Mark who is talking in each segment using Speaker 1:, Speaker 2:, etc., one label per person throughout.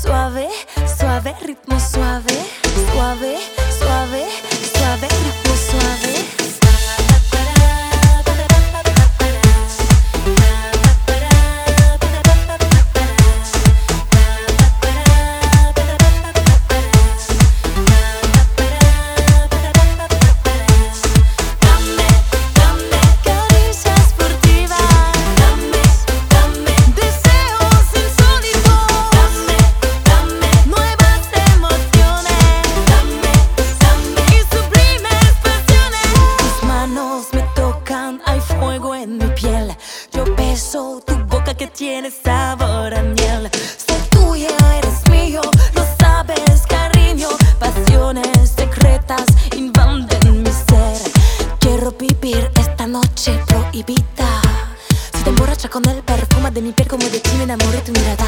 Speaker 1: Suave, suave, ritmo suave. Suave, suave, suave, ritmo suave. Beso tu boca que tiene sabor a miel. Soy tuya, eres mío, lo sabes, cariño. Pasiones secretas invaden mi ser. Quiero vivir esta noche prohibida. Si te emborracha con el perfume de mi piel como de ti me enamoré tu mirada.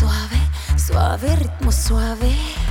Speaker 1: Suave, suave, ritmo suave.